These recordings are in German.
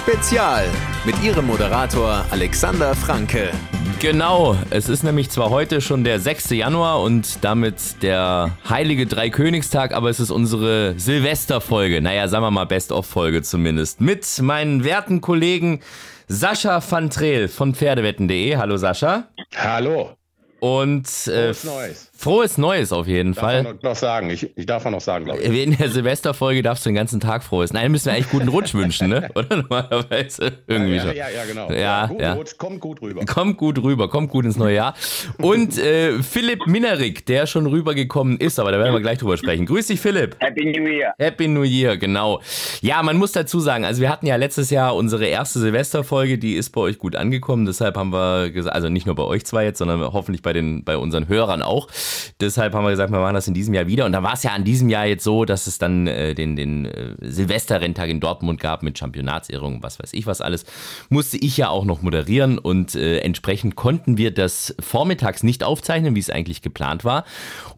Spezial mit ihrem Moderator Alexander Franke. Genau, es ist nämlich zwar heute schon der 6. Januar und damit der heilige Dreikönigstag, aber es ist unsere Silvesterfolge. Naja, sagen wir mal Best-of-Folge zumindest. Mit meinen werten Kollegen Sascha van Treel von Pferdewetten.de. Hallo Sascha. Hallo. Und äh, Neues. Frohes Neues auf jeden Darf Fall. noch, noch sagen. Ich, ich darf noch sagen, glaube ich. In der Silvesterfolge darfst du den ganzen Tag frohes. Nein, müssen wir eigentlich guten Rutsch wünschen, ne? Oder normalerweise irgendwie ja, schon. ja, ja, genau. Ja, gut ja. Rutsch, kommt gut rüber. Kommt gut rüber, kommt gut ins neue Jahr. Und äh, Philipp Minerik, der schon rübergekommen ist, aber da werden wir gleich drüber sprechen. Grüß dich, Philipp. Happy New Year. Happy New Year, genau. Ja, man muss dazu sagen, also wir hatten ja letztes Jahr unsere erste Silvesterfolge, die ist bei euch gut angekommen. Deshalb haben wir gesagt, also nicht nur bei euch zwei jetzt, sondern hoffentlich bei den bei unseren Hörern auch. Deshalb haben wir gesagt, wir machen das in diesem Jahr wieder. Und da war es ja an diesem Jahr jetzt so, dass es dann äh, den, den äh, Silvesterrenntag in Dortmund gab mit Championatsehrung, was weiß ich was alles. Musste ich ja auch noch moderieren und äh, entsprechend konnten wir das vormittags nicht aufzeichnen, wie es eigentlich geplant war.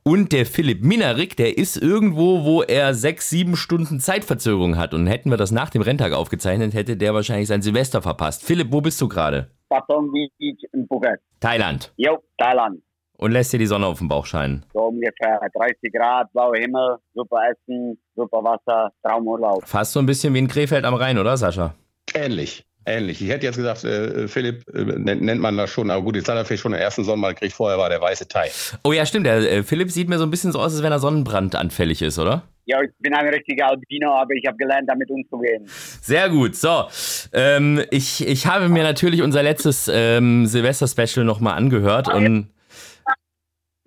Und der Philipp Minarik, der ist irgendwo, wo er sechs, sieben Stunden Zeitverzögerung hat. Und hätten wir das nach dem Renntag aufgezeichnet, hätte der wahrscheinlich sein Silvester verpasst. Philipp, wo bist du gerade? Patong Beach in Phuket. Thailand. Jo, Thailand. Und lässt dir die Sonne auf den Bauch scheinen. So ungefähr 30 Grad, blauer Himmel, super Essen, super Wasser, Traumurlaub. Fast so ein bisschen wie in Krefeld am Rhein, oder Sascha? Ähnlich. Ähnlich. Ich hätte jetzt gesagt, äh, Philipp äh, nennt, nennt man das schon, aber gut, jetzt hat er vielleicht schon den ersten Sonnenbrand gekriegt, vorher war der weiße Thai. Oh ja, stimmt. Der äh, Philipp sieht mir so ein bisschen so aus, als wenn er sonnenbrandanfällig ist, oder? Ja, ich bin ein richtiger Albino, aber ich habe gelernt, damit umzugehen. Sehr gut. So, ähm, ich, ich habe mir natürlich unser letztes ähm, Silvester-Special nochmal angehört und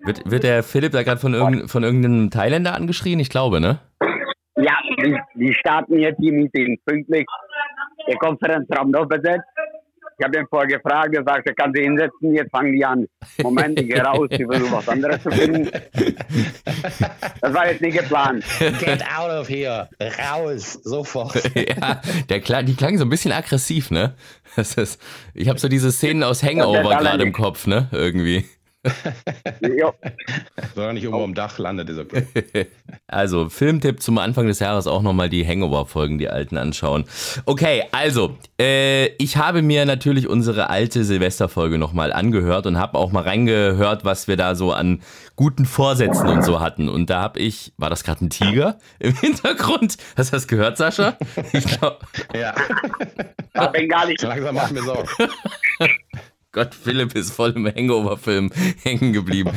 wird, wird der Philipp da gerade von, irgend, von irgendeinem Thailänder angeschrien? Ich glaube, ne? Ja, die, die starten jetzt die Meetings pünktlich. Der Konferenzraum noch besetzt. Ich habe den vorher gefragt, er sagte, kann sie hinsetzen, jetzt fangen die an. Moment, ich gehe raus, ich versuche was anderes zu finden. Das war jetzt nicht geplant. Get out of here. Raus. Sofort. ja, der klang, die klangen so ein bisschen aggressiv, ne? Das ist, ich habe so diese Szenen aus Hangover gerade im. Kopf, ne? Irgendwie. Jo. Solange nicht irgendwo am Dach landet, ist okay. Also, Filmtipp zum Anfang des Jahres auch nochmal die Hangover-Folgen, die alten anschauen. Okay, also, äh, ich habe mir natürlich unsere alte Silvesterfolge nochmal angehört und habe auch mal reingehört, was wir da so an guten Vorsätzen und so hatten. Und da habe ich, war das gerade ein Tiger im Hintergrund? Hast du das gehört, Sascha? Ich glaub, Ja. War Bengali. So langsam macht mir Sorgen. Gott, Philipp ist voll im Hangover-Film hängen geblieben.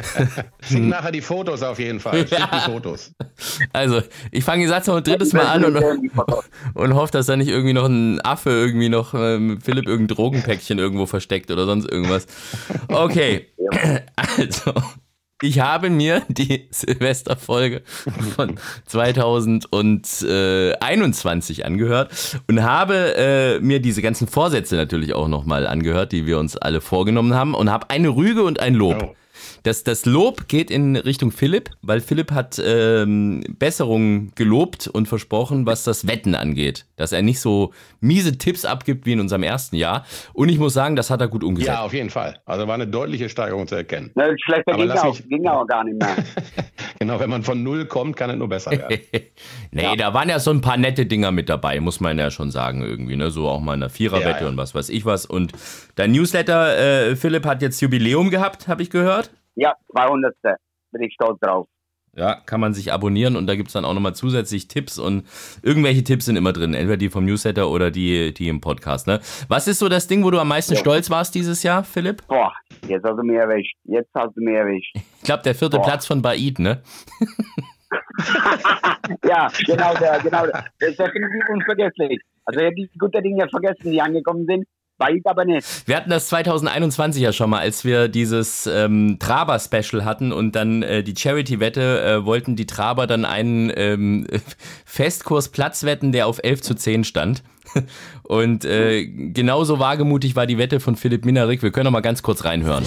Schick nachher die Fotos auf jeden Fall. Schick die Fotos. Also, ich fange den Satz noch ein drittes Mal an und, und hoffe, dass da nicht irgendwie noch ein Affe irgendwie noch äh, mit Philipp irgendein Drogenpäckchen irgendwo versteckt oder sonst irgendwas. Okay, also ich habe mir die Silvesterfolge von 2021 angehört und habe äh, mir diese ganzen Vorsätze natürlich auch nochmal angehört, die wir uns alle vorgenommen haben und habe eine Rüge und ein Lob. Das, das Lob geht in Richtung Philipp, weil Philipp hat ähm, Besserungen gelobt und versprochen, was das Wetten angeht. Dass er nicht so miese Tipps abgibt wie in unserem ersten Jahr. Und ich muss sagen, das hat er gut umgesetzt. Ja, auf jeden Fall. Also war eine deutliche Steigerung zu erkennen. Ne, schlechter Aber ging auch, mich- ging auch gar nicht mehr. Genau, wenn man von null kommt, kann es nur besser werden. nee, da waren ja so ein paar nette Dinger mit dabei, muss man ja schon sagen, irgendwie, ne? So auch mal eine Viererwette Ja, ja. und was weiß ich was. Und dein Newsletter, äh, Philipp, hat jetzt Jubiläum gehabt, habe ich gehört. Ja, 200. Bin ich stolz drauf. Ja, kann man sich abonnieren und da gibt's dann auch nochmal zusätzlich Tipps und irgendwelche Tipps sind immer drin, entweder die vom Newsletter oder die, die im Podcast. Ne? Was ist so das Ding, wo du am meisten Ja. stolz warst dieses Jahr, Philipp? Boah, jetzt hast du mich erwischt. Jetzt hast du mich erwischt. Ich glaube, der vierte Boah. Platz von Baid, ne? Ja, genau der, genau der. Das ist definitiv unvergesslich. Also ich habe die guten Dinge vergessen, die angekommen sind. Weit aber nicht. Wir hatten das 2021 ja schon mal, als wir dieses ähm, Traber-Special hatten und dann äh, die Charity-Wette äh, wollten die Traber dann einen ähm, Festkurs Platz wetten, der auf 11 zu 10 stand. Und äh, genauso wagemutig war die Wette von Philipp Minarik. Wir können noch mal ganz kurz reinhören.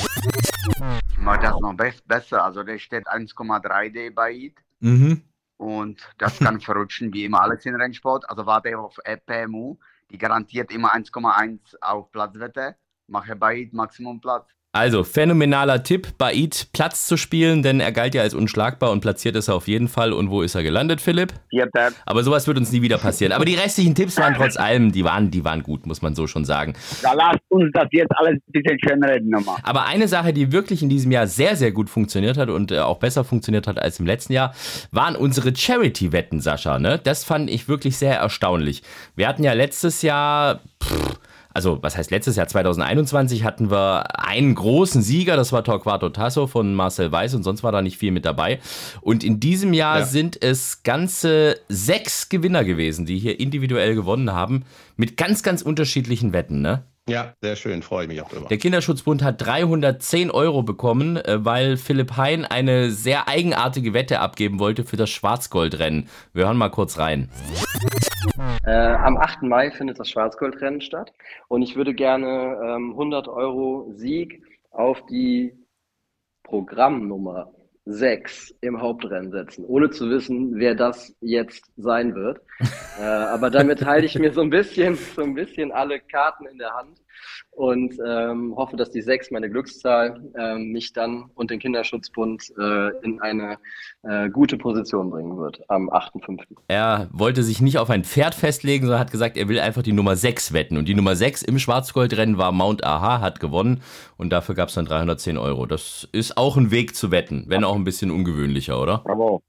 Mal das noch best, besser. Also der steht 1,3D bei IT. Mhm. Und das kann verrutschen wie immer alles in Rennsport. Also warte auf PMU. Die garantiert immer 1,1 auf Platzwette. Mache bei Maximum Platz. Also, phänomenaler Tipp, Baid Platz zu spielen, denn er galt ja als unschlagbar und platziert ist er auf jeden Fall. Und wo ist er gelandet, Philipp? Vierter. Aber sowas wird uns nie wieder passieren. Aber die restlichen Tipps waren trotz allem, die waren, die waren gut, muss man so schon sagen. Da lasst uns das jetzt alles ein bisschen schön reden nochmal. Aber eine Sache, die wirklich in diesem Jahr sehr, sehr gut funktioniert hat und äh, auch besser funktioniert hat als im letzten Jahr, waren unsere Charity-Wetten, Sascha. Ne? Das fand ich wirklich sehr erstaunlich. Wir hatten ja letztes Jahr. Pff, also was heißt letztes Jahr 2021 hatten wir einen großen Sieger, das war Torquato Tasso von Marcel Weiß und sonst war da nicht viel mit dabei. Und in diesem Jahr Ja. sind es ganze sechs Gewinner gewesen, die hier individuell gewonnen haben, mit ganz, ganz unterschiedlichen Wetten, ne? Ja, sehr schön, freue ich mich auch drüber. Der Kinderschutzbund hat 310 Euro bekommen, äh, weil Philipp Hein eine sehr eigenartige Wette abgeben wollte für das Schwarzgoldrennen. Wir hören mal kurz rein. Äh, am 8. Mai findet das Schwarzgoldrennen statt und ich würde gerne ähm, 100 Euro Sieg auf die Programmnummer 6 im Hauptrennen setzen, ohne zu wissen, wer das jetzt sein wird. äh, aber damit halte ich mir so ein bisschen, so ein bisschen alle Karten in der Hand und ähm, hoffe, dass die 6, meine Glückszahl, ähm, mich dann und den Kinderschutzbund äh, in eine äh, gute Position bringen wird am 8.5. Er wollte sich nicht auf ein Pferd festlegen, sondern hat gesagt, er will einfach die Nummer 6 wetten. Und die Nummer 6 im Schwarzgoldrennen war Mount Aha, hat gewonnen. Und dafür gab es dann 310 Euro. Das ist auch ein Weg zu wetten, wenn auch ein bisschen ungewöhnlicher, oder? Bravo.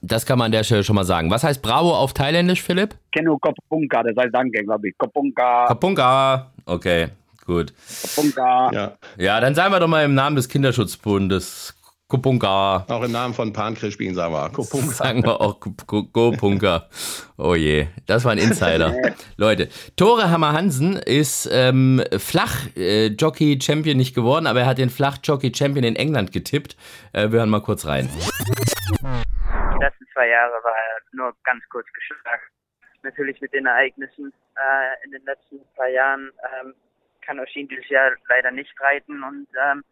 Das kann man an der Stelle schon mal sagen. Was heißt Bravo auf Thailändisch, Philipp? Kenu Kopunka, das heißt Danke, glaube ich. Kopunka, Kapunka. Okay, gut. Kopunka. Ja, Ja, dann sagen wir doch mal im Namen des Kinderschutzbundes Kupunka. auch im Namen von Pan Crispin sagen wir. Kopunka. Sagen wir auch Punker. Oh je, das war ein Insider. Leute, Tore Hammer Hansen ist ähm, Flach-Jockey-Champion nicht geworden, aber er hat den Flach-Jockey-Champion in England getippt. Äh, wir hören mal kurz rein. die letzten zwei Jahre war er nur ganz kurz geschlagen. Natürlich mit den Ereignissen äh, in den letzten zwei Jahren ähm, kann Oshin dieses Jahr leider nicht reiten und ähm,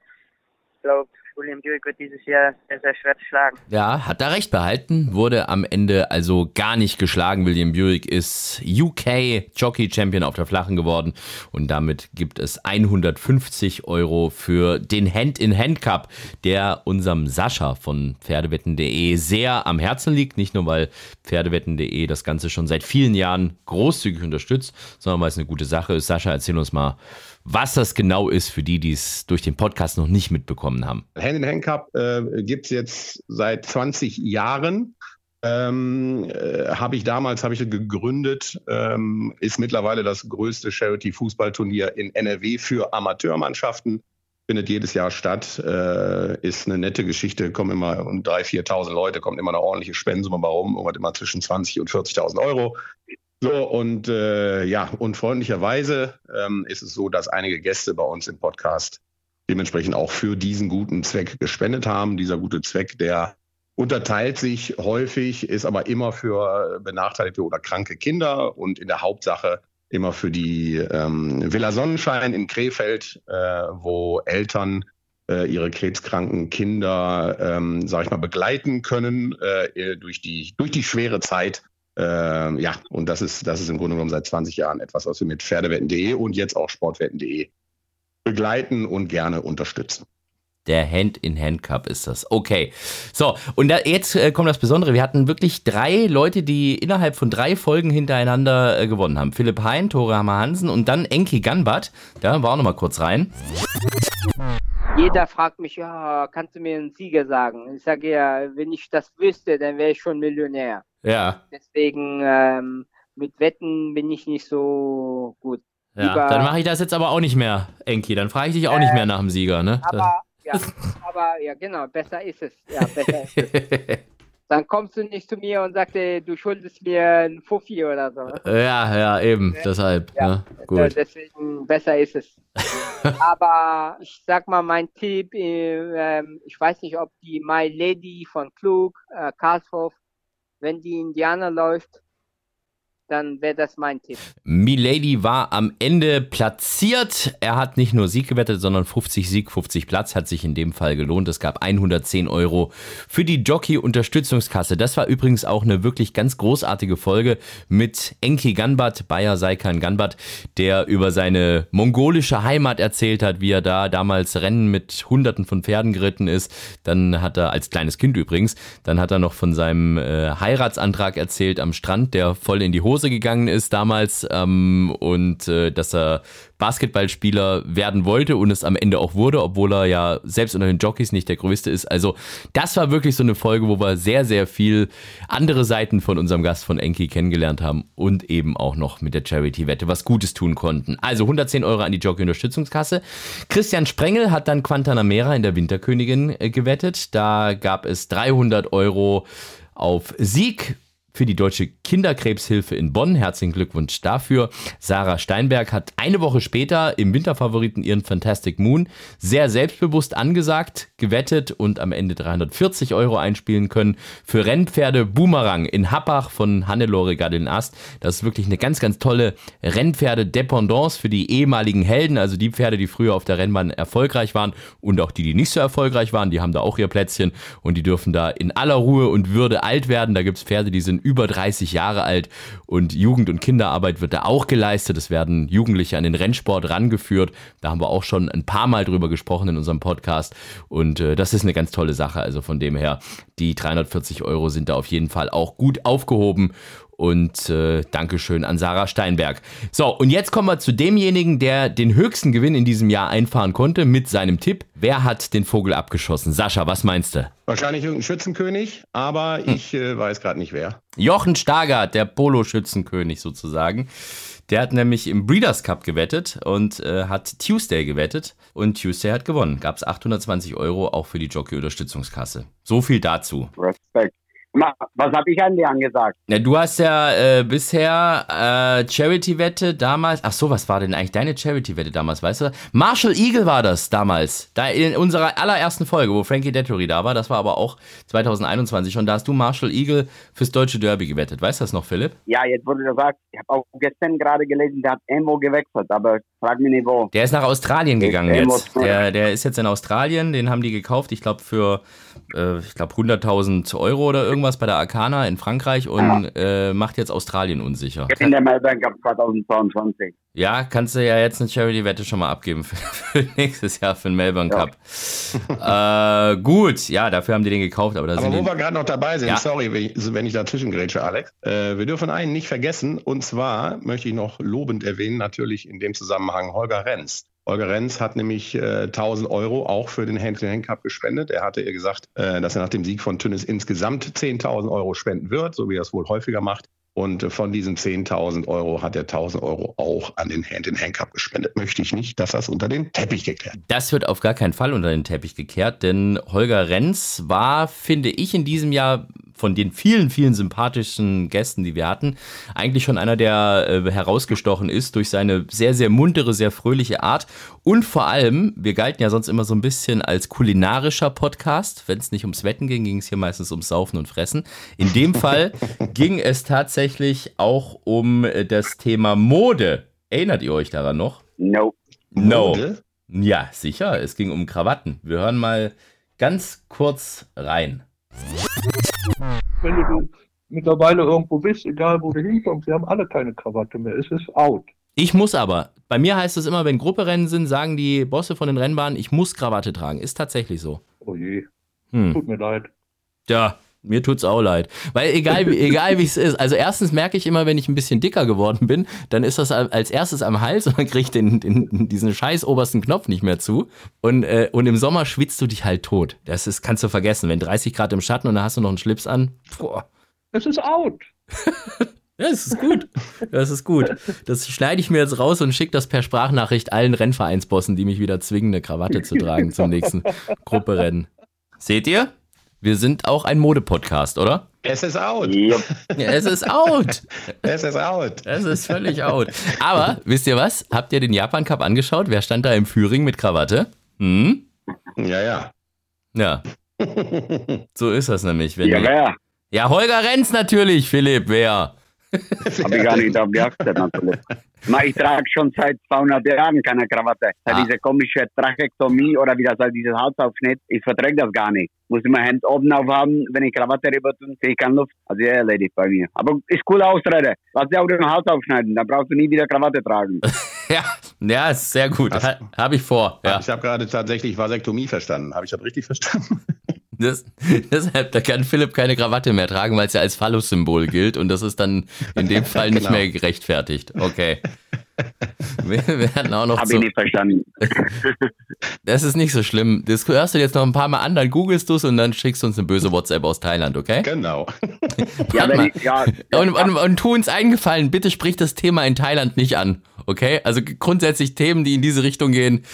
ich glaube, William Buick wird dieses Jahr sehr, sehr schwer zu schlagen. Ja, hat er recht behalten, wurde am Ende also gar nicht geschlagen. William Buick ist UK Jockey Champion auf der Flachen geworden und damit gibt es 150 Euro für den Hand-in-Hand Cup, der unserem Sascha von Pferdewetten.de sehr am Herzen liegt. Nicht nur, weil Pferdewetten.de das Ganze schon seit vielen Jahren großzügig unterstützt, sondern weil es eine gute Sache ist. Sascha, erzähl uns mal, was das genau ist für die, die es durch den Podcast noch nicht mitbekommen haben. Hand in Hand Cup äh, gibt es jetzt seit 20 Jahren. Ähm, äh, habe ich damals habe ich gegründet, ähm, ist mittlerweile das größte Charity-Fußballturnier in NRW für Amateurmannschaften. Findet jedes Jahr statt, äh, ist eine nette Geschichte, kommen immer um 3.000, 4.000 Leute, kommt immer eine ordentliche Spendensumme rum, immer zwischen 20 und 40.000 Euro. So, und äh, ja, und freundlicherweise ähm, ist es so, dass einige Gäste bei uns im Podcast dementsprechend auch für diesen guten Zweck gespendet haben. Dieser gute Zweck, der unterteilt sich häufig, ist aber immer für benachteiligte oder kranke Kinder und in der Hauptsache immer für die ähm, Villa Sonnenschein in Krefeld, äh, wo Eltern äh, ihre krebskranken Kinder, ähm, sag ich mal, begleiten können äh, durch, die, durch die schwere Zeit. Ähm, ja, und das ist, das ist im Grunde genommen seit 20 Jahren etwas, was wir mit Pferdewetten.de und jetzt auch Sportwetten.de begleiten und gerne unterstützen. Der Hand-in-Hand-Cup ist das. Okay. So, und da, jetzt äh, kommt das Besondere. Wir hatten wirklich drei Leute, die innerhalb von drei Folgen hintereinander äh, gewonnen haben. Philipp Hein, Tore Hammer Hansen und dann Enki Ganbat. Da war auch noch mal kurz rein. Jeder fragt mich, ja, kannst du mir einen Sieger sagen? Ich sage ja, wenn ich das wüsste, dann wäre ich schon Millionär. Ja. Deswegen ähm, mit Wetten bin ich nicht so gut. ja. Lieber- Dann mache ich das jetzt aber auch nicht mehr, Enki. Dann frage ich dich auch nicht mehr nach dem Sieger, ne? Aber ja, aber ja, genau, besser ist es. Ja, besser ist es. Dann kommst du nicht zu mir und sagst, ey, du schuldest mir ein Fuffi oder so. ja, ja, eben. Deshalb. Ja, ne? Äh, Gut. Deswegen besser ist es. Aber ich sag mal, mein Tipp, äh, ähm, ich weiß nicht, ob die My Lady von Klug, äh, Karlshof, wenn die Indianer läuft, dann wäre das mein Tipp. Milady war am Ende platziert. Er hat nicht nur Sieg gewettet, sondern 50 Sieg, 50 Platz. Hat sich in dem Fall gelohnt. Es gab 110 Euro für die Jockey-Unterstützungskasse. Das war übrigens auch eine wirklich ganz großartige Folge mit Enki Ganbat, Bayer Saikan Ganbat, der über seine mongolische Heimat erzählt hat, wie er da damals Rennen mit Hunderten von Pferden geritten ist. Dann hat er, als kleines Kind übrigens, dann hat er noch von seinem äh, Heiratsantrag erzählt am Strand, der voll in die Hose gegangen ist damals ähm, und äh, dass er Basketballspieler werden wollte und es am Ende auch wurde, obwohl er ja selbst unter den Jockeys nicht der größte ist. Also das war wirklich so eine Folge, wo wir sehr, sehr viel andere Seiten von unserem Gast von Enki kennengelernt haben und eben auch noch mit der Charity-Wette was Gutes tun konnten. Also 110 Euro an die Jockey-Unterstützungskasse. Christian Sprengel hat dann Quantanamera in der Winterkönigin äh, gewettet. Da gab es 300 Euro auf Sieg für die Deutsche Kinderkrebshilfe in Bonn. Herzlichen Glückwunsch dafür. Sarah Steinberg hat eine Woche später im Winterfavoriten ihren Fantastic Moon sehr selbstbewusst angesagt, gewettet und am Ende 340 Euro einspielen können für Rennpferde Boomerang in Happach von Hannelore Gadin-Ast. Das ist wirklich eine ganz, ganz tolle Rennpferde-Dependance für die ehemaligen Helden, also die Pferde, die früher auf der Rennbahn erfolgreich waren und auch die, die nicht so erfolgreich waren, die haben da auch ihr Plätzchen und die dürfen da in aller Ruhe und Würde alt werden. Da gibt es Pferde, die sind über 30 Jahre alt und Jugend- und Kinderarbeit wird da auch geleistet. Es werden Jugendliche an den Rennsport rangeführt. Da haben wir auch schon ein paar Mal drüber gesprochen in unserem Podcast und äh, das ist eine ganz tolle Sache. Also von dem her, die 340 Euro sind da auf jeden Fall auch gut aufgehoben und äh, Dankeschön an Sarah Steinberg. So, und jetzt kommen wir zu demjenigen, der den höchsten Gewinn in diesem Jahr einfahren konnte mit seinem Tipp. Wer hat den Vogel abgeschossen? Sascha, was meinst du? Wahrscheinlich irgendein Schützenkönig, aber hm. ich äh, weiß gerade nicht wer. Jochen Stargard, der Polo-Schützenkönig sozusagen. Der hat nämlich im Breeders Cup gewettet und äh, hat Tuesday gewettet. Und Tuesday hat gewonnen. Gab es 820 Euro auch für die Jockey-Unterstützungskasse. So viel dazu. Respekt. Was habe ich an dir angesagt? Ja, du hast ja äh, bisher äh, Charity-Wette damals. Ach so, was war denn eigentlich deine Charity-Wette damals, weißt du? Marshall Eagle war das damals. Da in unserer allerersten Folge, wo Frankie Dettori da war. Das war aber auch 2021 Und Da hast du Marshall Eagle fürs deutsche Derby gewettet. Weißt du das noch, Philipp? Ja, jetzt wurde gesagt, ich habe auch gestern gerade gelesen, der hat irgendwo gewechselt, aber frag mich nicht wo. Der ist nach Australien gegangen jetzt. Der, der ist jetzt in Australien, den haben die gekauft, ich glaube für äh, ich glaube 100.000 Euro oder irgendwas bei der Arcana in Frankreich und ja. äh, macht jetzt Australien unsicher. In der Melbourne Cup 2022. Ja, kannst du ja jetzt eine Charity-Wette schon mal abgeben für, für, nächstes Jahr für den Melbourne Cup. äh, gut, ja, dafür haben die den gekauft. Aber, da aber wo wir gerade noch dabei sind, ja. sorry, wenn ich, wenn ich dazwischen grätsche, Alex. Äh, wir dürfen einen nicht vergessen und zwar möchte ich noch lobend erwähnen, natürlich in dem Zusammenhang Holger Renz. Holger Renz hat nämlich äh, 1000 Euro auch für den Hand-to-Hand Cup gespendet. Er hatte ihr gesagt, äh, dass er nach dem Sieg von Tünnes insgesamt 10.000 Euro spenden wird, so wie er es wohl häufiger macht. Und äh, von diesen 10.000 Euro hat er 1.000 Euro auch an den Hand-in-Hand Cup gespendet. Möchte ich nicht, dass das unter den Teppich gekehrt. Das wird auf gar keinen Fall unter den Teppich gekehrt, denn Holger Renz war, finde ich, in diesem Jahr von den vielen, vielen sympathischen Gästen, die wir hatten, eigentlich schon einer, der äh, herausgestochen ist durch seine sehr, sehr muntere, sehr fröhliche Art. Und vor allem, wir galten ja sonst immer so ein bisschen als kulinarischer Podcast. Wenn es nicht ums Wetten ging, ging es hier meistens ums Saufen und Fressen. In dem Fall ging es tatsächlich auch um äh, das Thema Mode. Erinnert ihr euch daran noch? No. No. Mode? Ja, sicher. Es ging um Krawatten. Wir hören mal ganz kurz rein. Wenn du mittlerweile irgendwo bist, egal wo du hinkommst, sie haben alle keine Krawatte mehr. Es ist out. Ich muss aber. Bei mir heißt es immer, wenn Grupperennen sind, sagen die Bosse von den Rennbahnen, ich muss Krawatte tragen. Ist tatsächlich so. Oh je. Hm. Tut mir leid. Ja, mir tut's auch leid. Weil egal, egal wie es ist, also erstens merke ich immer, wenn ich ein bisschen dicker geworden bin, dann ist das als erstes am Hals und dann kriege ich den, den, diesen scheiß obersten Knopf nicht mehr zu. Und, äh, und im Sommer schwitzt du dich halt tot. Das ist, kannst du vergessen. Wenn 30 Grad im Schatten und dann hast du noch einen Schlips an. Boah. Es ist out. Ja, das ist gut. Das ist gut. Das schneide ich mir jetzt raus und schicke das per Sprachnachricht allen Rennvereinsbossen, die mich wieder zwingen, eine Krawatte zu tragen zum nächsten Grupperennen. Seht ihr? Wir sind auch ein Modepodcast, oder? Es ist out. Ja, es ist out. es ist out. Es ist völlig out. Aber wisst ihr was? Habt ihr den Japan Cup angeschaut? Wer stand da im Führing mit Krawatte? Hm? Ja, ja. Ja. so ist das nämlich. Wenn ja, wer? Ja, Holger Renz natürlich, Philipp, wer? Habe ich gar nicht darauf geachtet, natürlich. Na, Ich trage schon seit 200 Jahren keine Krawatte. Ah. Diese komische Trachektomie oder wie das heißt, dieses Halsaufschnitt, ich verträge das gar nicht. Muss immer Hemd oben aufhaben, wenn ich Krawatte rüber tun, kriege ich keine Luft. Also ja, erledigt bei mir. Aber ist coole Ausrede. Lass dir auch den Hals aufschneiden, dann brauchst du nie wieder Krawatte tragen. Ja, ja, ist sehr gut. Habe ich vor. Ja. Ich habe gerade tatsächlich Vasektomie verstanden. Habe ich das richtig verstanden? Das, deshalb, da kann Philipp keine Krawatte mehr tragen, weil es ja als Phallus-Symbol gilt und das ist dann in dem Fall nicht Genau. mehr gerechtfertigt. Okay. Wir werden auch noch Habe zu, ich nicht verstanden. Das ist nicht so schlimm. Das hörst du jetzt noch ein paar Mal an, dann googelst du es und dann schickst du uns eine böse WhatsApp aus Thailand, okay? genau. Ja, wenn ich, ja, Und, und, und tu uns eingefallen, bitte sprich das Thema in Thailand nicht an, okay? Also grundsätzlich Themen, die in diese Richtung gehen,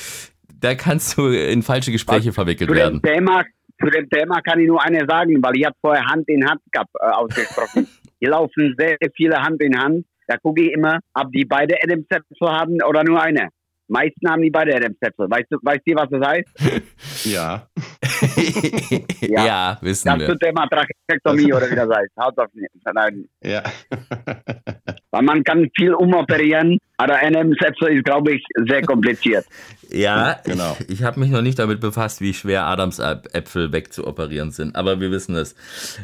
da kannst du in falsche Gespräche verwickelt zu dem werden. Thema, zu dem Thema kann ich nur eine sagen, weil ich habe vorher Hand in Hand gehabt, äh, ausgesprochen. Hier laufen sehr viele Hand in Hand. Da gucke ich immer, ob die beide Adamsäpfel haben oder nur eine. Meistens haben die beide Adamsäpfel. Weißt du, weißt du, was das heißt? Ja. ja. Ja. wissen Das wir. zum Thema Trachektomie oder wie das heißt. Hautaufschnitt. Nein. Ja. Weil man kann viel umoperieren, aber Adamsäpfel ist, glaube ich, sehr kompliziert. Ja, Genau. ich, ich habe mich noch nicht damit befasst, wie schwer Adamsäpfel wegzuoperieren sind, aber wir wissen es.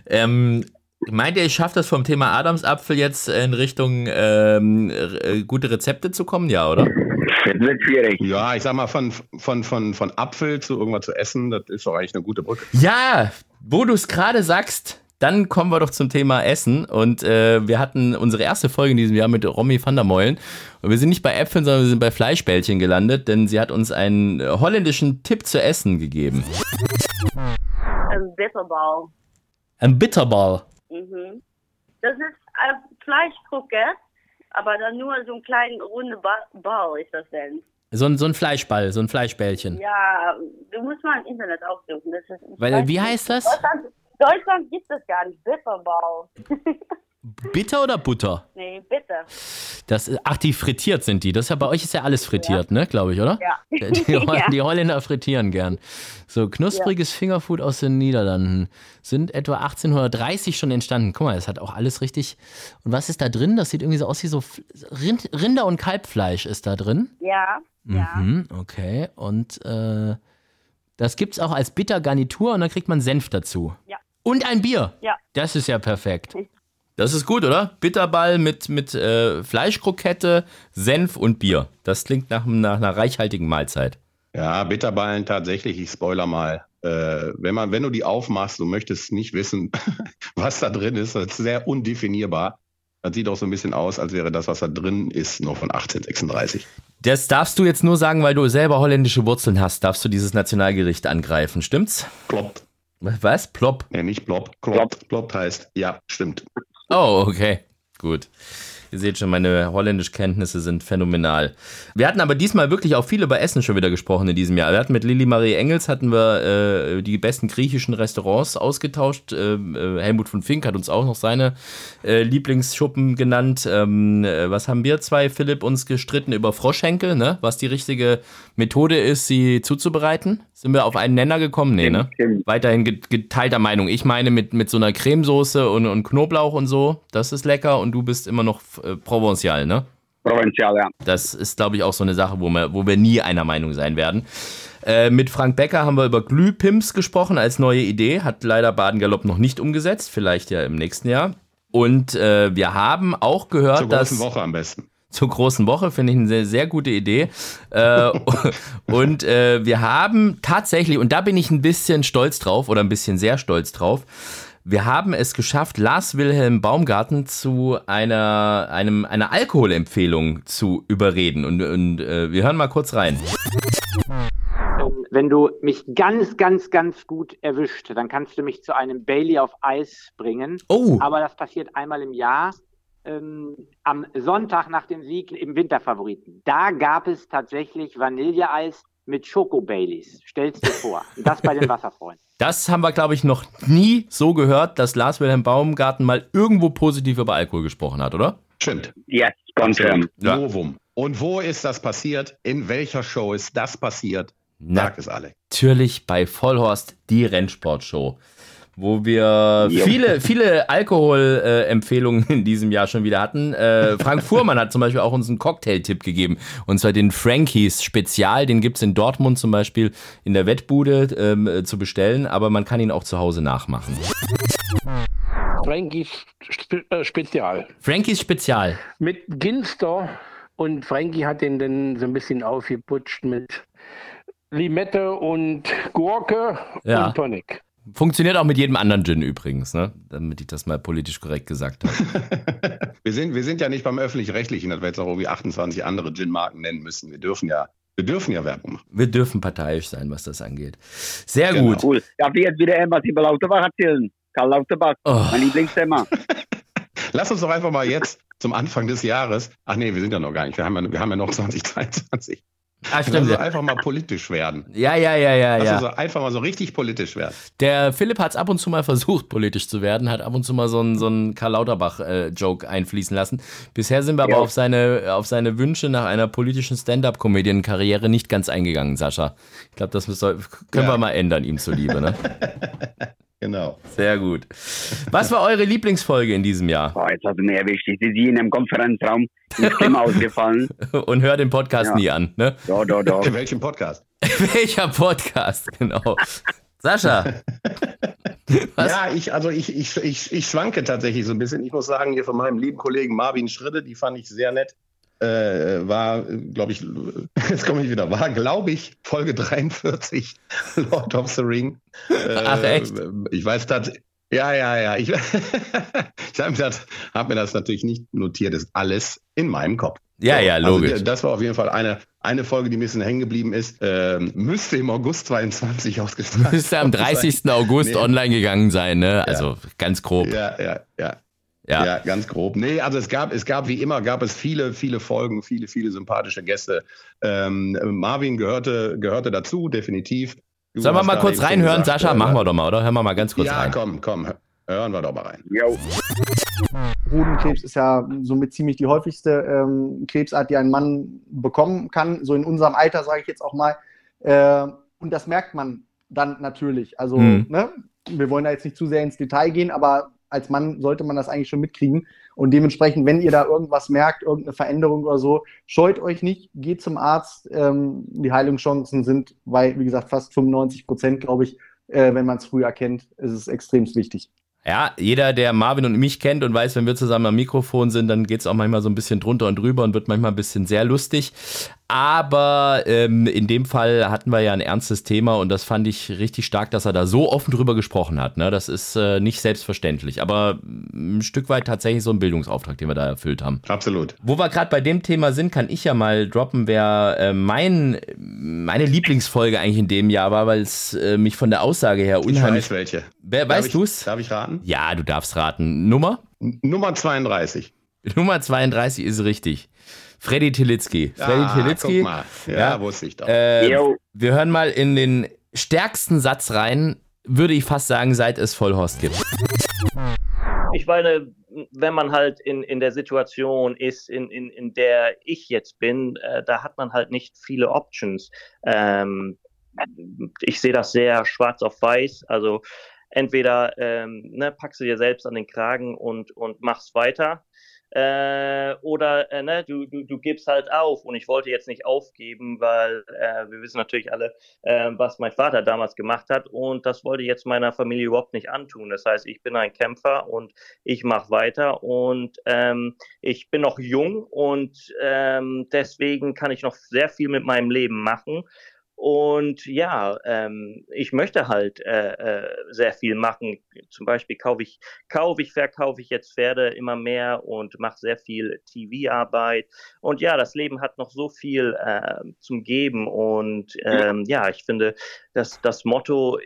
Ähm, meint ihr, ich schaffe das vom Thema Adamsapfel jetzt in Richtung ähm, äh, gute Rezepte zu kommen? Ja, oder? Das wird schwierig. ja, ich sag mal, von, von, von, von Apfel zu irgendwas zu essen, das ist doch eigentlich eine gute Brücke. Ja, wo du es gerade sagst, dann kommen wir doch zum Thema Essen. Und äh, wir hatten unsere erste Folge in diesem Jahr mit Romy van der Meulen. Und wir sind nicht bei Äpfeln, sondern wir sind bei Fleischbällchen gelandet, denn sie hat uns einen holländischen Tipp zu essen gegeben. Ein Bitterball. Ein Bitterball. Mhm. Das ist ein Fleischkroket, aber dann nur so ein kleiner runder ba Ball ist das denn. So ein, so ein Fleischball, so ein Fleischbällchen. Ja, du musst mal im Internet aufsuchen. Das ist ein Weil, wie heißt das? Deutschland, Deutschland gibt es gar nicht. Bitterball. Bitter oder Butter? nee, bitte. Das, ach, die frittiert sind die. Das ist ja bei euch ist ja alles frittiert, ne, glaube ich, oder? Ja. Die, Holl- Ja. die Holländer frittieren gern. So, knuspriges Fingerfood aus den Niederlanden. Sind etwa 1830 schon entstanden. Guck mal, das hat auch alles richtig. Und was ist da drin? Das sieht irgendwie so aus wie so Rind, Rinder- und Kalbfleisch ist da drin. Ja, ja. Mhm, okay. Und äh, das gibt's auch als Bittergarnitur und dann kriegt man Senf dazu. Ja. Und ein Bier. Ja. Das ist ja perfekt. Das ist gut, oder? Bitterball mit, mit äh, Fleischkrokette, Senf und Bier. Das klingt nach, nach einer reichhaltigen Mahlzeit. Ja, Bitterballen tatsächlich, ich spoiler mal. Äh, wenn, man, wenn du die aufmachst, du möchtest nicht wissen, was da drin ist, das ist sehr undefinierbar. Das sieht auch so ein bisschen aus, als wäre das, was da drin ist, noch von 1836. Das darfst du jetzt nur sagen, weil du selber holländische Wurzeln hast. Darfst du dieses Nationalgericht angreifen, stimmt's? Ploppt. Was? Plop? Nee, nicht plopp. Ploppt. Ploppt heißt, ja, stimmt. Oh, okay. Gut. Ihr seht schon, meine Holländischkenntnisse sind phänomenal. Wir hatten aber diesmal wirklich auch viel über Essen schon wieder gesprochen in diesem Jahr. Wir hatten mit Lilly Marie Engels hatten wir äh, die besten griechischen Restaurants ausgetauscht. Ähm, äh, Helmut von Fink hat uns auch noch seine äh, Lieblingsschuppen genannt. Ähm, äh, was haben wir zwei, Philipp, uns gestritten über Froschhenkel, ne? Was die richtige Methode ist, sie zuzubereiten? Sind wir auf einen Nenner gekommen? Nee, ne? Stimmt. weiterhin ge- geteilter Meinung. Ich meine mit, mit so einer Cremesoße und, und Knoblauch und so, das ist lecker und du bist immer noch äh, Provençal, ne? Provinzial, ja. Das ist, glaube ich, auch so eine Sache, wo wir, wo wir nie einer Meinung sein werden. Äh, mit Frank Becker haben wir über Glühpimps gesprochen als neue Idee. Hat leider Baden-Galopp noch nicht umgesetzt, vielleicht ja im nächsten Jahr. Und äh, wir haben auch gehört, Zur dass Woche am besten. Zur großen Woche, finde ich eine sehr, sehr gute Idee. Äh, und äh, wir haben tatsächlich, und da bin ich ein bisschen stolz drauf oder ein bisschen sehr stolz drauf, wir haben es geschafft, Lars Wilhelm Baumgarten zu einer, einem, einer Alkoholempfehlung zu überreden. Und, und äh, wir hören mal kurz rein. Ähm, Wenn du mich ganz, ganz, ganz gut erwischt, dann kannst du mich zu einem Bailey auf Eis bringen. Oh, Aber das passiert einmal im Jahr. Ähm, am Sonntag nach dem Sieg im Winterfavoriten. Da gab es tatsächlich Vanilleeis mit Schoko-Baileys. Stellst dir vor. Das bei den Wasserfreunden. das haben wir, glaube ich, noch nie so gehört, dass Lars Wilhelm Baumgarten mal irgendwo positiv über Alkohol gesprochen hat, oder? Stimmt. Yes, confirm. Ja. Novum. Und wo ist das passiert? In welcher Show ist das passiert? Na, Sag es alle. natürlich bei Vollhorst die Rennsportshow, wo wir viele, viele Alkoholempfehlungen in diesem Jahr schon wieder hatten. Äh, Frank Fuhrmann hat zum Beispiel auch uns einen Cocktail-Tipp gegeben. Und zwar den Frankies Spezial. Den gibt's in Dortmund zum Beispiel in der Wettbude ähm, äh, zu bestellen, aber man kann ihn auch zu Hause nachmachen. Frankies Spe äh, Spezial. Frankies Spezial. Mit Ginster und Frankie hat den dann so ein bisschen aufgeputscht mit Limette und Gurke Ja. und Tonic. Funktioniert auch mit jedem anderen Gin übrigens, ne? Damit ich das mal politisch korrekt gesagt habe. Wir sind, wir sind ja nicht beim Öffentlich-Rechtlichen, dass wir jetzt auch irgendwie 28 andere Gin-Marken nennen müssen. Wir dürfen ja, wir dürfen ja Werbung machen. Wir dürfen parteiisch sein, was das angeht. Sehr Genau. gut. Cool. Darf ich jetzt wieder etwas über Lauterbach erzählen? Karl Lauterbach, Oh. mein Lieblingsthema. Lass uns doch einfach mal jetzt zum Anfang des Jahres, ach nee, wir sind ja noch gar nicht, wir haben ja, wir haben ja noch 2023. Ah, stimmt. uns einfach mal politisch werden. Ja, ja, ja, ja, Lass ja. doch einfach mal so richtig politisch werden. Der Philipp hat es ab und zu mal versucht, politisch zu werden, hat ab und zu mal so einen, so einen Karl Lauterbach-Joke einfließen lassen. Bisher sind wir aber Ja. auf, seine, auf seine Wünsche nach einer politischen Stand-Up-Comedian-Karriere nicht ganz eingegangen, Sascha. Ich glaube, das soll, können Ja. wir mal ändern, ihm zuliebe. Ne? Genau. Sehr gut. Was war eure Lieblingsfolge in diesem Jahr? Boah, jetzt hast du mich erwischt. Ich sehe sie in einem Konferenzraum. Mir Stimme ausgefallen. Und hör den Podcast Ja. nie an. Ne? Da, da, da. In welchem Podcast? Welcher Podcast, genau. Sascha, Was? Ja, ich, also ich, ich, ich, ich schwanke tatsächlich so ein bisschen. Ich muss sagen, hier von meinem lieben Kollegen Marvin Schridde, die fand ich sehr nett. Äh, war, glaube ich, jetzt komme ich wieder, war, glaube ich, Folge 43, Lord of the Ring. Äh, Ach, echt? Ich weiß das. Ja, ja, ja. Ich, ich habe mir, das- hab mir das natürlich nicht notiert, ist alles in meinem Kopf. Ja, ja, logisch. Also, das war auf jeden Fall eine, eine Folge, die ein bisschen hängen geblieben ist. Ähm, müsste im August 22 ausgestrahlt müsste am worden sein. 30. August Nee. online gegangen sein, ne? Also ganz grob. Ja, ja, ja. Ja. Ja. ganz grob. Nee, also es gab, es gab wie immer, gab es viele, viele Folgen, viele, viele sympathische Gäste. Ähm, Marvin gehörte, gehörte dazu, definitiv. Du Sollen wir mal kurz reinhören, gesagt, Sascha? äh, Machen wir doch mal, oder? Hören wir mal ganz kurz ja, rein. komm, komm, hören wir doch mal rein. Jo. Hodenkrebs ist ja somit ziemlich die häufigste ähm, Krebsart, die ein Mann bekommen kann, so in unserem Alter, sage ich jetzt auch mal. Äh, und das merkt man dann natürlich. Also, Mhm. ne, wir wollen da jetzt nicht zu sehr ins Detail gehen, aber als Mann sollte man das eigentlich schon mitkriegen. Und dementsprechend, wenn ihr da irgendwas merkt, irgendeine Veränderung oder so, scheut euch nicht, geht zum Arzt. Ähm, die Heilungschancen sind bei, wie gesagt, fast 95 Prozent, glaube ich. Äh, wenn man es früh erkennt, ist es extrem wichtig. Ja, jeder, der Marvin und mich kennt und weiß, wenn wir zusammen am Mikrofon sind, dann geht's auch manchmal so ein bisschen drunter und drüber und wird manchmal ein bisschen sehr lustig. Aber ähm, in dem Fall hatten wir ja ein ernstes Thema und das fand ich richtig stark, dass er da so offen drüber gesprochen hat. Ne? Das ist äh, nicht selbstverständlich, aber ein Stück weit tatsächlich so ein Bildungsauftrag, den wir da erfüllt haben. Absolut. Wo wir gerade bei dem Thema sind, kann ich ja mal droppen, wer äh, mein, meine Lieblingsfolge eigentlich in dem Jahr war, weil es äh, mich von der Aussage her Ich unheimlich. weiß welche. Wer, Darf weißt ich- du's? Darf ich raten? Ja, du darfst raten. Nummer? N- Nummer 32. Nummer 32 ist richtig. Freddy Tilitzki. Freddy Ah, Tilitzki. guck mal. Ja, wusste ich doch. Äh, wir hören mal in den stärksten Satz rein, würde ich fast sagen, seit es Vollhorst gibt. Ich meine, wenn man halt in, in der Situation ist, in, in, in der ich jetzt bin, äh, da hat man halt nicht viele Options. Ähm, ich sehe das sehr schwarz auf weiß. Also entweder ähm, ne, packst du dir selbst an den Kragen und, und machst weiter. Äh, oder äh, ne, du, du, du gibst halt auf. Und ich wollte jetzt nicht aufgeben, weil äh, wir wissen natürlich alle, äh, was mein Vater damals gemacht hat. Und das wollte ich jetzt meiner Familie überhaupt nicht antun. Das heißt, ich bin ein Kämpfer und ich mache weiter. Und ähm, ich bin noch jung und ähm, deswegen kann ich noch sehr viel mit meinem Leben machen. Und ja, ähm, ich möchte halt äh, äh, sehr viel machen. Zum Beispiel kaufe ich, kaufe ich, verkaufe ich jetzt Pferde immer mehr und mache sehr viel TV-Arbeit. Und ja, das Leben hat noch so viel äh, zum Geben. Und ähm, ja, ich finde, dass das Motto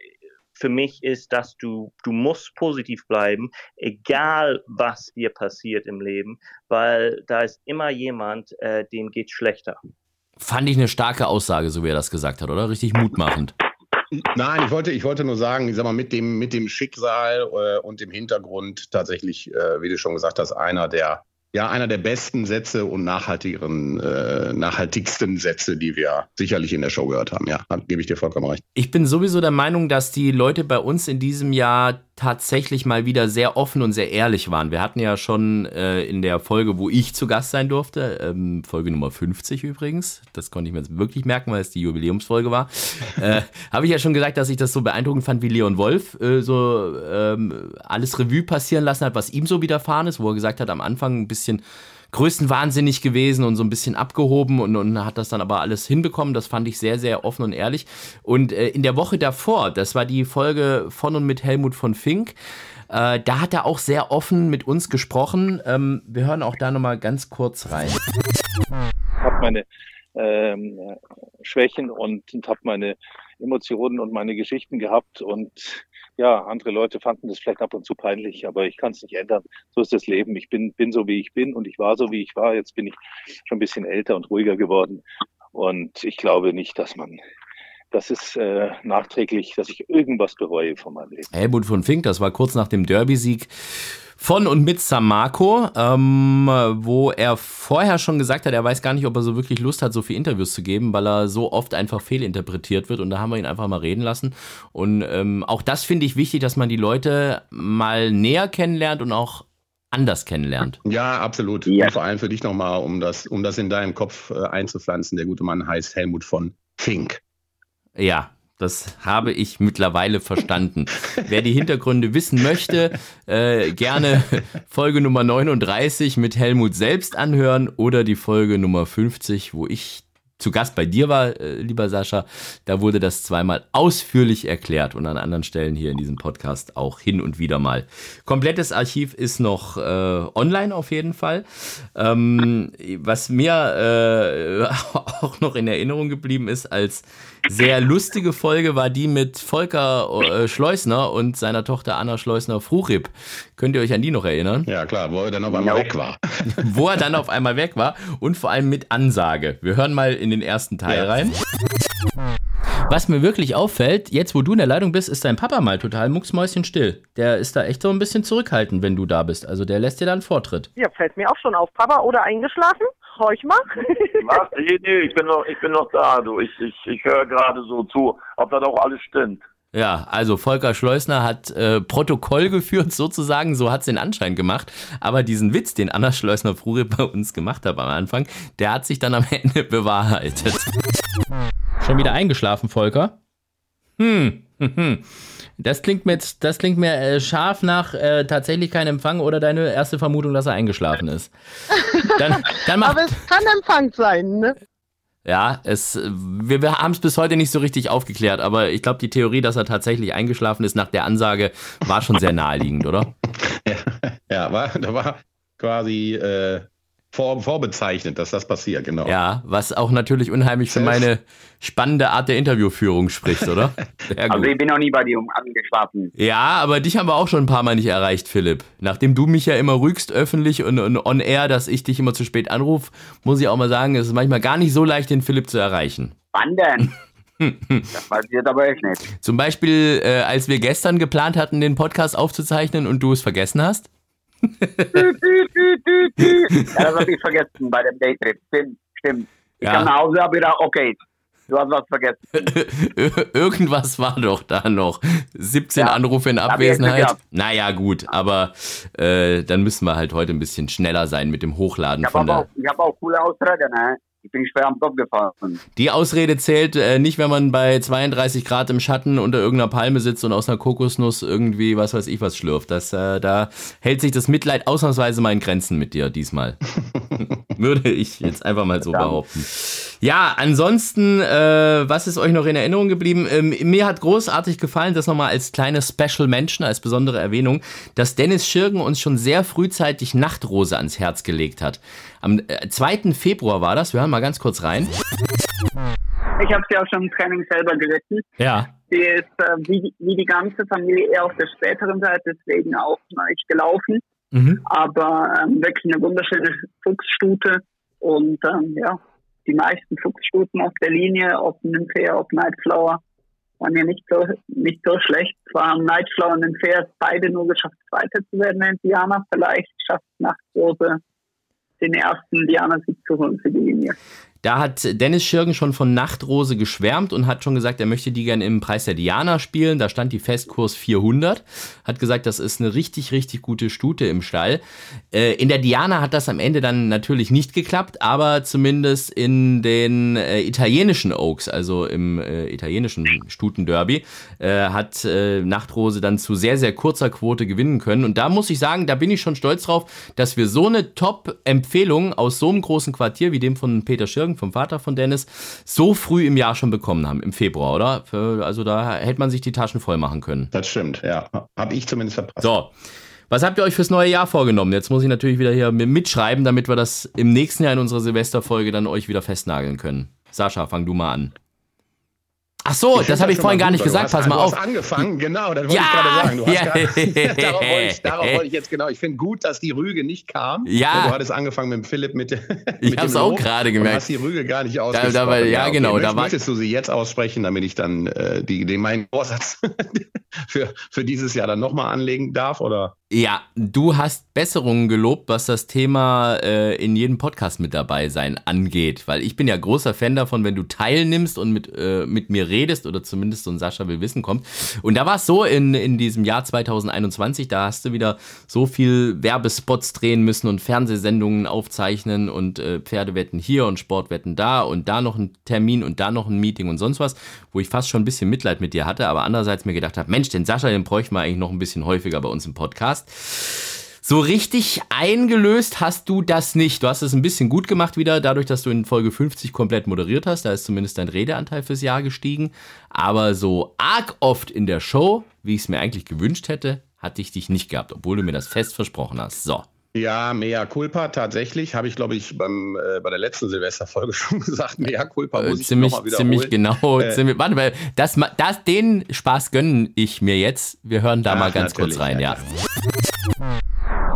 für mich ist, dass du, du musst positiv bleiben, egal was dir passiert im Leben, weil da ist immer jemand, äh, dem geht schlechter. Fand ich eine starke Aussage, so wie er das gesagt hat, oder? Richtig mutmachend. Nein, ich wollte, ich wollte nur sagen, ich sag mal, mit dem, mit dem Schicksal äh, und dem Hintergrund tatsächlich, äh, wie du schon gesagt hast, einer der, ja, einer der besten Sätze und nachhaltigeren, äh, nachhaltigsten Sätze, die wir sicherlich in der Show gehört haben. Ja, gebe ich dir vollkommen recht. Ich bin sowieso der Meinung, dass die Leute bei uns in diesem Jahr tatsächlich mal wieder sehr offen und sehr ehrlich waren. Wir hatten ja schon äh, in der Folge, wo ich zu Gast sein durfte, ähm, Folge Nummer 50 übrigens, das konnte ich mir jetzt wirklich merken, weil es die Jubiläumsfolge war, äh, habe ich ja schon gesagt, dass ich das so beeindruckend fand, wie Leon Wolf äh, so ähm, alles Revue passieren lassen hat, was ihm so widerfahren ist, wo er gesagt hat, am Anfang ein bisschen größenwahnsinnig gewesen und so ein bisschen abgehoben und, und hat das dann aber alles hinbekommen. Das fand ich sehr, sehr offen und ehrlich. Und äh, in der Woche davor, das war die Folge von und mit Helmut von Fink, äh, da hat er auch sehr offen mit uns gesprochen. Ähm, wir hören auch da nochmal ganz kurz rein. Ich habe meine ähm, Schwächen und, und habe meine Emotionen und meine Geschichten gehabt und ja, andere Leute fanden das vielleicht ab und zu peinlich, aber ich kann es nicht ändern. So ist das Leben. Ich bin, bin so, wie ich bin und ich war so, wie ich war. Jetzt bin ich schon ein bisschen älter und ruhiger geworden. Und ich glaube nicht, dass man das ist äh, nachträglich, dass ich irgendwas bereue von meinem Leben. Helmut von Fink, das war kurz nach dem Derby-Sieg von und mit Samako, ähm, wo er vorher schon gesagt hat, er weiß gar nicht, ob er so wirklich Lust hat, so viele Interviews zu geben, weil er so oft einfach fehlinterpretiert wird und da haben wir ihn einfach mal reden lassen. Und ähm, auch das finde ich wichtig, dass man die Leute mal näher kennenlernt und auch anders kennenlernt. Ja, absolut. Ja. Und vor allem für dich nochmal, um das, um das in deinem Kopf äh, einzupflanzen. Der gute Mann heißt Helmut von Fink. Ja, das habe ich mittlerweile verstanden. Wer die Hintergründe wissen möchte, äh, gerne Folge Nummer 39 mit Helmut selbst anhören oder die Folge Nummer 50, wo ich zu Gast bei dir war, äh, lieber Sascha, da wurde das zweimal ausführlich erklärt und an anderen Stellen hier in diesem Podcast auch hin und wieder mal. Komplettes Archiv ist noch äh, online auf jeden Fall. Ähm, was mir äh, auch noch in Erinnerung geblieben ist als sehr lustige Folge war die mit Volker äh, Schleusner und seiner Tochter Anna Schleusner-Fruchip. Könnt ihr euch an die noch erinnern? Ja, klar, wo er dann auf einmal weg war. wo er dann auf einmal weg war und vor allem mit Ansage. Wir hören mal in den ersten Teil ja. rein. Was mir wirklich auffällt, jetzt wo du in der Leitung bist, ist dein Papa mal total mucksmäuschenstill. Der ist da echt so ein bisschen zurückhaltend, wenn du da bist. Also der lässt dir dann Vortritt. Ja, fällt mir auch schon auf. Papa oder eingeschlafen? Horch mal. Was? Nee, nee, ich bin noch, ich bin noch da, du. Ich, ich, ich höre gerade so zu, ob das auch alles stimmt. Ja, also Volker Schleusner hat äh, Protokoll geführt sozusagen, so hat es den Anschein gemacht. Aber diesen Witz, den Anna Schleusner-Frure bei uns gemacht hat am Anfang, der hat sich dann am Ende bewahrheitet. Schon wieder eingeschlafen, Volker? Hm, hm, hm. Das klingt mir, das klingt mir äh, scharf nach äh, tatsächlich kein Empfang oder deine erste Vermutung, dass er eingeschlafen ist. Dann, dann Aber es kann Empfang sein, ne? Ja, es, wir, wir haben es bis heute nicht so richtig aufgeklärt, aber ich glaube, die Theorie, dass er tatsächlich eingeschlafen ist nach der Ansage, war schon sehr naheliegend, oder? Ja, ja war, da war quasi äh, vor, vorbezeichnet, dass das passiert, genau. Ja, was auch natürlich unheimlich für meine spannende Art der Interviewführung spricht, oder? also ich bin noch nie bei dir angeschlafen. Ja, aber dich haben wir auch schon ein paar Mal nicht erreicht, Philipp. Nachdem du mich ja immer rügst, öffentlich und, und on air, dass ich dich immer zu spät anrufe, muss ich auch mal sagen, es ist manchmal gar nicht so leicht, den Philipp zu erreichen. Wann denn? das passiert aber echt nicht. Zum Beispiel, äh, als wir gestern geplant hatten, den Podcast aufzuzeichnen und du es vergessen hast? Ja, das habe ich vergessen bei dem Daytrip. Stimmt, stimmt. Ich ja. kam nach Hause, habe gedacht, okay, du hast was vergessen. Irgendwas war doch da noch. 17 ja, Anrufe in Abwesenheit. Naja, gut, aber äh, dann müssen wir halt heute ein bisschen schneller sein mit dem Hochladen ich von der. Auch, ich habe auch coole Ausreden, ne? Ich bin schwer am Kopf gefahren. Die Ausrede zählt äh, nicht, wenn man bei 32 Grad im Schatten unter irgendeiner Palme sitzt und aus einer Kokosnuss irgendwie was weiß ich was schlürft. Das, äh, da hält sich das Mitleid ausnahmsweise mal in Grenzen mit dir diesmal. Würde ich jetzt einfach mal so behaupten. Ja, ansonsten, äh, was ist euch noch in Erinnerung geblieben? Ähm, mir hat großartig gefallen, das nochmal als kleine Special Mention, als besondere Erwähnung, dass Dennis Schirgen uns schon sehr frühzeitig Nachtrose ans Herz gelegt hat. Am 2. Äh, Februar war das. Wir hören mal ganz kurz rein. Ich habe sie auch schon im Training selber geritten. Ja. Sie ist äh, wie, wie, die ganze Familie eher auf der späteren Seite, deswegen auch nicht gelaufen. Mhm. Aber ähm, wirklich eine wunderschöne Fuchsstute. Und ähm, ja, die meisten Fuchsstuten auf der Linie, ob Nymphaea, ob Nightflower, waren ja nicht so, nicht so schlecht. Zwar haben Nightflower und Nymphaea beide nur geschafft, Zweiter zu werden in Diana. Vielleicht schafft Nachtrose den ersten Diana-Sieg zu holen für die Linie. Da hat Dennis Schirgen schon von Nachtrose geschwärmt und hat schon gesagt, er möchte die gerne im Preis der Diana spielen. Da stand die Festkurs 400. Hat gesagt, das ist eine richtig, richtig gute Stute im Stall. Äh, in der Diana hat das am Ende dann natürlich nicht geklappt, aber zumindest in den äh, italienischen Oaks, also im äh, italienischen Stutenderby, äh, hat äh, Nachtrose dann zu sehr, sehr kurzer Quote gewinnen können. Und da muss ich sagen, da bin ich schon stolz drauf, dass wir so eine Top-Empfehlung aus so einem großen Quartier wie dem von Peter Schirgen, vom Vater von Dennis, so früh im Jahr schon bekommen haben, im Februar, oder? Also da hätte man sich die Taschen voll machen können. Das stimmt, ja. Habe ich zumindest verpasst. So. Was habt ihr euch fürs neue Jahr vorgenommen? Jetzt muss ich natürlich wieder hier mitschreiben, damit wir das im nächsten Jahr in unserer Silvesterfolge dann euch wieder festnageln können. Sascha, fang du mal an. Ach so, das habe ich vorhin gar nicht gesagt. Pass mal du auf. Hast angefangen, genau, das wollte Ja, ich gerade sagen. Du hast ja. gerade, darauf, wollte ich, darauf wollte ich jetzt genau. Ich finde gut, dass die Rüge nicht kam. Ja. Du hattest angefangen mit dem Philipp mit, der- Ich hab's dem auch gerade gemerkt. hast die Rüge gar nicht Da- ausgesprochen. da war- ja, okay. genau, da Möchtest, war- möchtest du sie jetzt aussprechen, damit ich dann äh, die, den meinen Vorsatz für, für dieses Jahr dann nochmal anlegen darf? Oder? Ja, du hast Besserungen gelobt, was das Thema äh, in jedem Podcast mit dabei sein angeht. Weil ich bin ja großer Fan davon, wenn du teilnimmst und mit, äh, mit mir redest oder zumindest so ein Sascha will wissen kommt. Und da war es so in, in diesem Jahr 2021, da hast du wieder so viel Werbespots drehen müssen und Fernsehsendungen aufzeichnen und äh, Pferdewetten hier und Sportwetten da und da noch ein Termin und da noch ein Meeting und sonst was, wo ich fast schon ein bisschen Mitleid mit dir hatte, aber andererseits mir gedacht habe, Mensch, den Sascha, den bräuchten wir eigentlich noch ein bisschen häufiger bei uns im Podcast. So richtig eingelöst hast du das nicht. Du hast es ein bisschen gut gemacht wieder, dadurch, dass du in Folge 50 komplett moderiert hast. Da ist zumindest dein Redeanteil fürs Jahr gestiegen. Aber so arg oft in der Show, wie ich es mir eigentlich gewünscht hätte, hatte ich dich nicht gehabt, obwohl du mir das fest versprochen hast. So. Ja, mea culpa tatsächlich. Habe ich, glaube ich, beim, äh, bei der letzten Silvesterfolge schon gesagt. Mea culpa Äh, muss ich ziemlich, noch mal wiederholen. ziemlich genau. Äh, ziemlich, warte mal, das, das, den Spaß gönne ich mir jetzt. Wir hören da Ach, mal ganz kurz rein, ja, ja.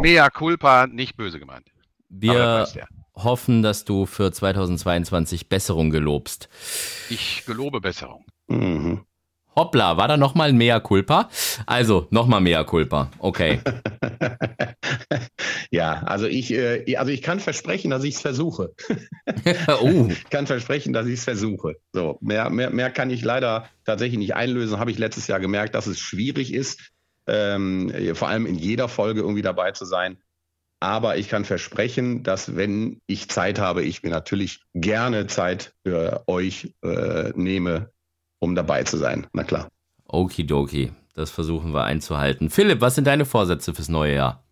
Mea culpa, nicht böse gemeint. Wir weiß der. hoffen, dass du für 2022 Besserung gelobst. Ich gelobe Besserung. Mhm. Hoppla, war da nochmal ein Mea Culpa? Also, nochmal Mea Culpa. Okay. Ja, also ich, äh, also ich kann versprechen, dass ich es versuche. oh. Ich kann versprechen, dass ich es versuche. So, mehr, mehr, mehr kann ich leider tatsächlich nicht einlösen. Habe ich letztes Jahr gemerkt, dass es schwierig ist, ähm, vor allem in jeder Folge irgendwie dabei zu sein. Aber ich kann versprechen, dass wenn ich Zeit habe, ich mir natürlich gerne Zeit für euch äh, nehme, um dabei zu sein. Na klar. Okidoki. Das versuchen wir einzuhalten. Philipp, was sind deine Vorsätze fürs neue Jahr?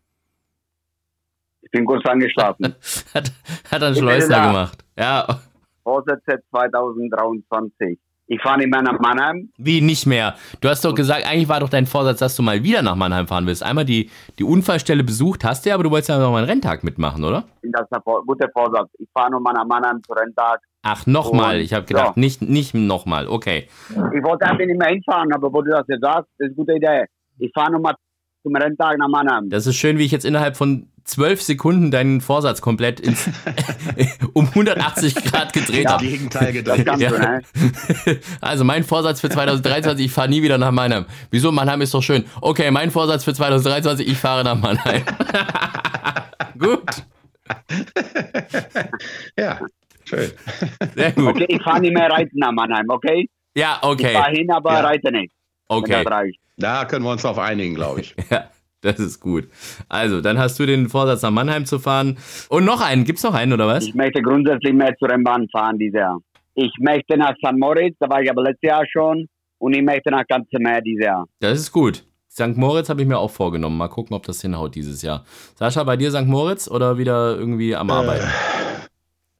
Ich bin kurz angeschlafen. hat, hat ein Ich bin Schleusner da. gemacht. Ja. Vorsätze 2023. Ich fahre nicht mehr nach Mannheim. Wie nicht mehr? Du hast doch gesagt, eigentlich war doch dein Vorsatz, dass du mal wieder nach Mannheim fahren willst. Einmal die, die Unfallstelle besucht hast du ja, aber du wolltest ja noch mal einen Renntag mitmachen, oder? Das ist ein guter Vorsatz. Ich fahre nochmal nach Mannheim zu Renntag. Ach, nochmal. Ich habe gedacht, ja. nicht, nicht nochmal. Okay. Ich wollte einfach nicht mehr hinfahren, aber wo du das jetzt sagst, das ist eine gute Idee. Ich fahre nochmal zum Renntag nach Mannheim. Das ist schön, wie ich jetzt innerhalb von zwölf Sekunden deinen Vorsatz komplett ins, um 180 Grad gedreht Ja, habe. Gegenteil gedreht. Du, ne? Also mein Vorsatz für 2023, ich fahre nie wieder nach Mannheim. Wieso? Mannheim ist doch schön. Okay, mein Vorsatz für 2023, ich fahre nach Mannheim. Gut. Ja, schön. Sehr gut. Okay, ich fahre nicht mehr reiten nach Mannheim, okay? Ja, okay. Ich fahre hin, aber Ja. reite nicht. Okay. Da können wir uns drauf einigen, glaube ich. Ja, das ist gut. Also, dann hast du den Vorsatz, nach Mannheim zu fahren. Und noch einen. Gibt's noch einen, oder was? Ich möchte grundsätzlich mehr zur Rennbahn fahren dieses Jahr. Ich möchte nach St. Moritz, da war ich aber letztes Jahr schon. Und ich möchte nach Ganzemeer dieses Jahr. Das ist gut. St. Moritz habe ich mir auch vorgenommen. Mal gucken, ob das hinhaut dieses Jahr. Sascha, bei dir St. Moritz oder wieder irgendwie am Arbeiten?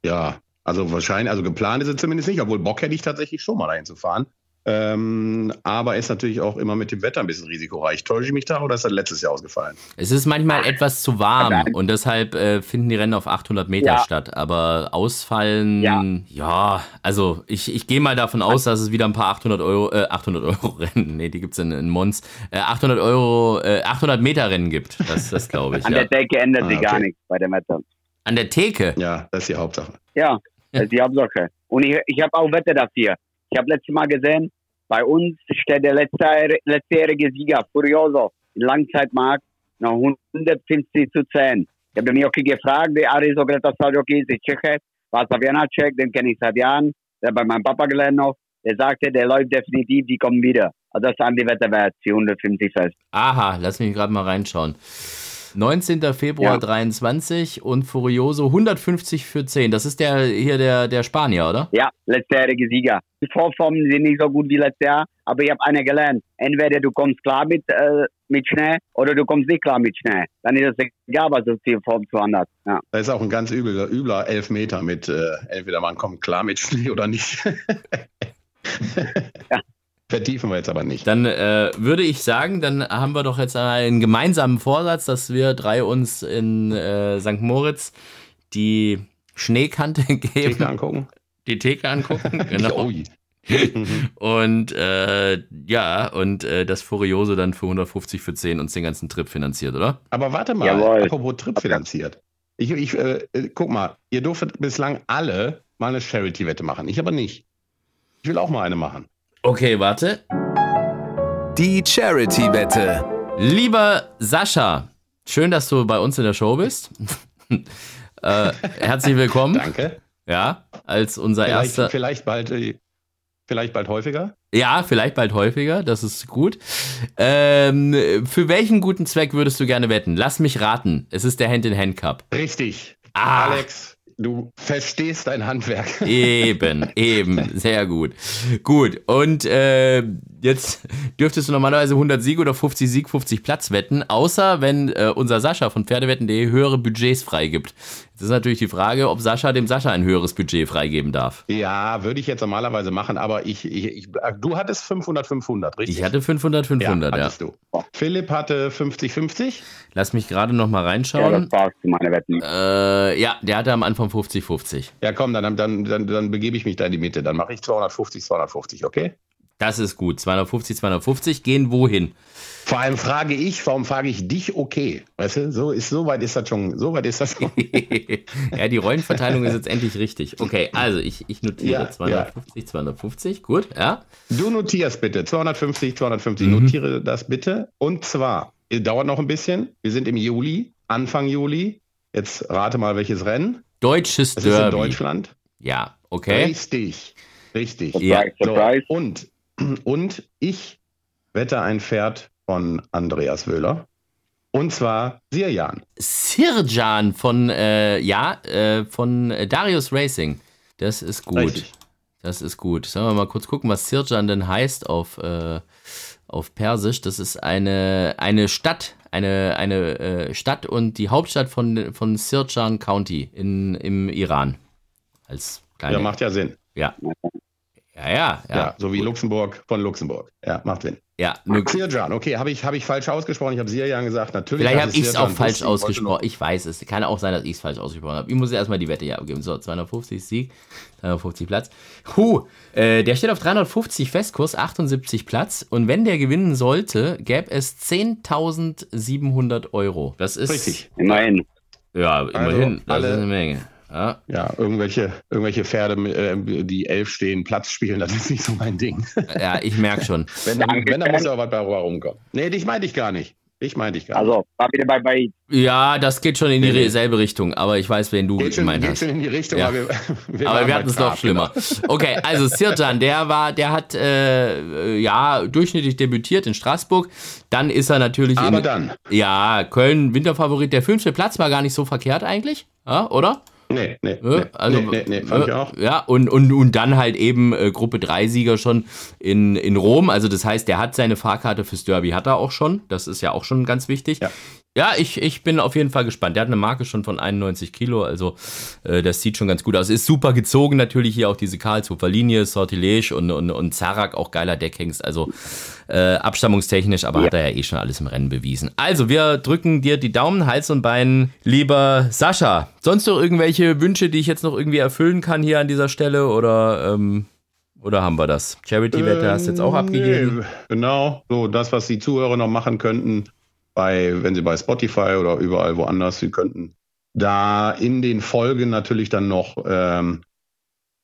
Ja, also wahrscheinlich, also geplant ist es zumindest nicht, obwohl Bock hätte ich tatsächlich schon mal dahin zu fahren. Ähm, aber ist natürlich auch immer mit dem Wetter ein bisschen risikoreich. Täusche ich mich da oder ist das letztes Jahr ausgefallen? Es ist manchmal etwas zu warm und deshalb äh, finden die Rennen auf 800 Meter Ja. statt. Aber ausfallen, ja, also ich, ich gehe mal davon aus, dass es wieder ein paar 800 Euro, äh, 800 Euro Rennen, nee, die gibt's in, in Mons, äh, 800 Euro, äh, 800 Meter Rennen gibt. Das, das glaube ich, An ja. der Decke ändert Ah, sich gar okay. nichts bei dem Wetter. An der Theke? Ja, das ist die Hauptsache. Ja, das ist die Hauptsache. Und ich, ich habe auch Wette dafür. Ich habe letztes Mal gesehen, bei uns steht der letzte, letztjährige Sieger, Furioso, im Langzeitmarkt, noch 150 zu 10. Ich habe den Jockey gefragt, der Ari so gesagt, das war Jockey ist Tscheche. Wasser Janacek, den kenne ich seit Jahren, der hat bei meinem Papa gelernt noch, der sagte, der läuft definitiv, die kommen wieder. Also das sind die Wetterwert, die 150 fest. Aha, lass mich gerade mal reinschauen. 19. Februar Ja. 23 und Furioso 150 für 10. Das ist der hier der, der Spanier, oder? Ja, letztjährige Sieger. Die Vorformen sind nicht so gut wie letztes Jahr, aber ich habe eine gelernt. Entweder du kommst klar mit, äh, mit Schnee oder du kommst nicht klar mit Schnee. Dann ist es egal, was das Ziel Form zu anders. Ja. Da ist auch ein ganz übler, übler Elfmeter mit, äh, entweder man kommt klar mit Schnee oder nicht. Vertiefen wir jetzt aber nicht. Dann äh, würde ich sagen, dann haben wir doch jetzt einen gemeinsamen Vorsatz, dass wir drei uns in äh, St. Moritz die Schneekante geben. Theke angucken. Die Theke angucken, genau. Und äh, ja, und äh, das Furioso dann für 150 für 10 uns den ganzen Trip finanziert, oder? Aber warte mal, Jawohl. apropos Trip finanziert. Ich, ich äh, äh, guck mal, ihr durftet bislang alle mal eine Charity-Wette machen. Ich aber nicht. Ich will auch mal eine machen. Okay, warte. Die Charity-Wette. Lieber Sascha, schön, dass du bei uns in der Show bist. äh, herzlich willkommen. Danke. Ja, als unser Vielleicht, erster. vielleicht bald, äh, vielleicht bald häufiger. Ja, vielleicht bald häufiger, das ist gut. Ähm, für welchen guten Zweck würdest du gerne wetten? Lass mich raten. Es ist der Hand-in-Hand-Cup. Richtig. Ah. Alex, du verstehst dein Handwerk. Eben, eben, sehr gut. Gut, und äh, jetzt dürftest du normalerweise 100 Sieg oder 50 Sieg, 50 Platz wetten, außer wenn äh, unser Sascha von Pferdewetten.de höhere Budgets freigibt. Jetzt ist natürlich die Frage, ob Sascha dem Sascha ein höheres Budget freigeben darf. Ja, würde ich jetzt normalerweise machen, aber ich, ich, ich du hattest 500, 500, richtig? Ich hatte 500, 500, ja. hattest du. Philipp hatte 50, 50. Lass mich gerade noch mal reinschauen. Ja, das passt zu meiner Wetten. Äh, ja, der hatte am Anfang 50, 50. Ja, komm, dann, dann, dann, dann begebe ich mich da in die Mitte. Dann mache ich 250, 250, okay? Das ist gut. 250, 250 gehen wohin? Vor allem frage ich, warum frage ich dich okay? Weißt du, so ist so weit ist das schon, so weit ist das schon. ja, die Rollenverteilung ist jetzt endlich richtig. Okay, also ich, ich notiere Ja, 250, 250, gut, ja. Du notierst bitte 250, 250, Mhm. notiere das bitte. Und zwar, es dauert noch ein bisschen. Wir sind im Juli, Anfang Juli. Jetzt rate mal, welches Rennen. Deutsches Es ist in Derby. Deutschland. Ja, okay. Richtig, richtig. Ja. So, und, und ich wette ein Pferd von Andreas Wöhler. Und zwar Sirjan. Sirjan von, äh, ja, äh, von Darius Racing. Das ist gut. Richtig. Das ist gut. Sollen wir mal kurz gucken, was Sirjan denn heißt auf, äh, auf Persisch. Das ist eine, eine Stadt, eine, eine äh, Stadt und die Hauptstadt von, von Sirjan County in, im Iran. Als kleine, Ja, macht ja Sinn. Ja. Ja, ja, ja. Ja, so wie Luxemburg von Luxemburg. Ja, macht Sinn. Ja, Sirjan, okay, habe ich, hab ich falsch ausgesprochen. Ich habe Sirjan gesagt. Natürlich Vielleicht habe ich es auch falsch ausgesprochen. Ich weiß es. Kann auch sein, dass ich es falsch ausgesprochen habe. Ich muss erstmal die Wette hier abgeben. So, 250 Sieg, 250 Platz. Huh, äh, der steht auf 350 Festkurs, 78 Platz. Und wenn der gewinnen sollte, gäbe es 10.700 Euro. Das ist. Richtig. Immerhin. Ja, immerhin. das alle- ist eine Menge. Ja. Ja, irgendwelche, irgendwelche Pferde, äh, die elf stehen, Platz spielen, das ist nicht so mein Ding. Ja, ich merke schon. Wenn, dann- wenn da muss aber was bei rumkommen. Nee, dich meinte ich gar nicht. Ich meinte ich gar nicht. Also, war wieder bei, bei Ja, das geht schon in dieselbe Richtung, aber ich weiß, wen du Geht schon, gemeint geht hast. schon in die Richtung, Ja. aber wir, wir aber wir hatten es noch Trab, schlimmer. genau. Okay, also Sirjan, der war, der hat äh, ja durchschnittlich debütiert in Straßburg. Dann ist er natürlich Aber in, dann. Ja, Köln Winterfavorit. Der fünfte Platz war gar nicht so verkehrt eigentlich, ja, oder? Nee, nee, Äh, nee, also, nee, nee, nee, fand ich äh, auch. Ja, und, und, und dann halt eben äh, Gruppe 3 Sieger schon in, in Rom. Also das heißt, der hat seine Fahrkarte fürs Derby, hat er auch schon. Das ist ja auch schon ganz wichtig. Ja, ich, ich bin auf jeden Fall gespannt. Der hat eine Marke schon von 91 Kilo, also äh, das sieht schon ganz gut aus. Ist super gezogen natürlich hier auch diese Karlshofer Linie, Sortilege und, und, und Zarak, auch geiler Deckhengst. Also äh, abstammungstechnisch, aber hat er ja eh schon alles im Rennen bewiesen. Also wir drücken dir die Daumen, Hals und Bein, lieber Sascha. Sonst noch irgendwelche Wünsche, die ich jetzt noch irgendwie erfüllen kann hier an dieser Stelle oder, ähm, oder haben wir das? Charity-Wette hast du jetzt auch abgegeben? Nee, genau, so das, was die Zuhörer noch machen könnten, bei, wenn sie bei Spotify oder überall woanders, sie könnten da in den Folgen natürlich dann noch ähm,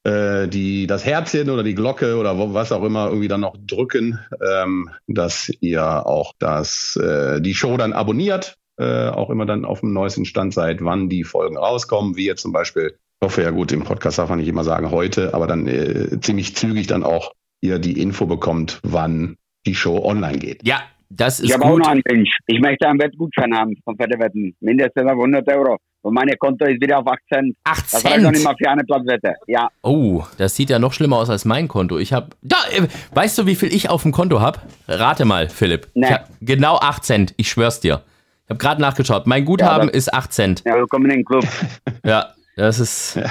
äh, die, das Herzchen oder die Glocke oder wo, was auch immer irgendwie dann noch drücken, ähm, dass ihr auch das, äh, die Show dann abonniert, äh, auch immer dann auf dem neuesten Stand seid, wann die Folgen rauskommen, wie jetzt zum Beispiel hoffe ja gut, im Podcast darf man nicht immer sagen heute, aber dann äh, ziemlich zügig dann auch ihr die Info bekommt, wann die Show online geht. Ja, das ist ich habe auch noch einen Wunsch. Ich möchte einen Wettgutschein haben von Pferdewetten. Mindestens auf 100 Euro. Und mein Konto ist wieder auf 8 Cent. 8 Das reicht Cent? noch nicht mal für eine Platzwette. Ja. Oh, das sieht ja noch schlimmer aus als mein Konto. Ich habe. Da, äh, weißt du, wie viel ich auf dem Konto habe? Rate mal, Philipp. Nee. Genau 8 Cent. Ich schwör's dir. Ich habe gerade nachgeschaut. Mein Guthaben das- ist 8 Cent. Ja, willkommen in den Club. Ja, das ist.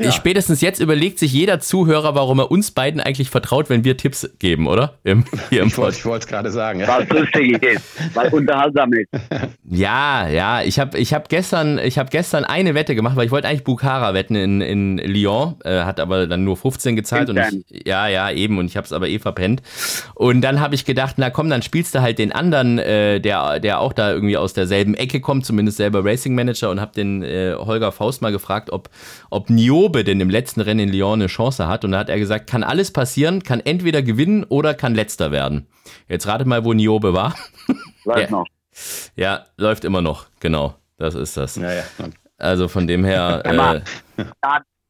Ich spätestens jetzt überlegt sich jeder Zuhörer, warum er uns beiden eigentlich vertraut, wenn wir Tipps geben, oder? Im, hier im Ich wollte es gerade sagen. Ja. Weil es lustig ist. Weil unterhaltsam ist. Ja, ja, ich habe ich hab gestern, ich hab gestern eine Wette gemacht, weil ich wollte eigentlich Bukhara wetten in, in Lyon, äh, hat aber dann nur 15 gezahlt und ich, ja, ja, eben und ich habe es aber eh verpennt. Und dann habe ich gedacht, na komm, dann spielst du halt den anderen, äh, der der auch da irgendwie aus derselben Ecke kommt, zumindest selber Racing Manager und habe den äh, Holger Faust mal gefragt, ob ob Niobe denn im letzten Rennen in Lyon eine Chance hat und da hat er gesagt, kann alles passieren, kann entweder gewinnen oder kann letzter werden. Jetzt rate mal, wo Niobe war. Läuft Ja. noch. Ja, läuft immer noch, genau. Das ist das. Ja, ja. Also von dem her, äh,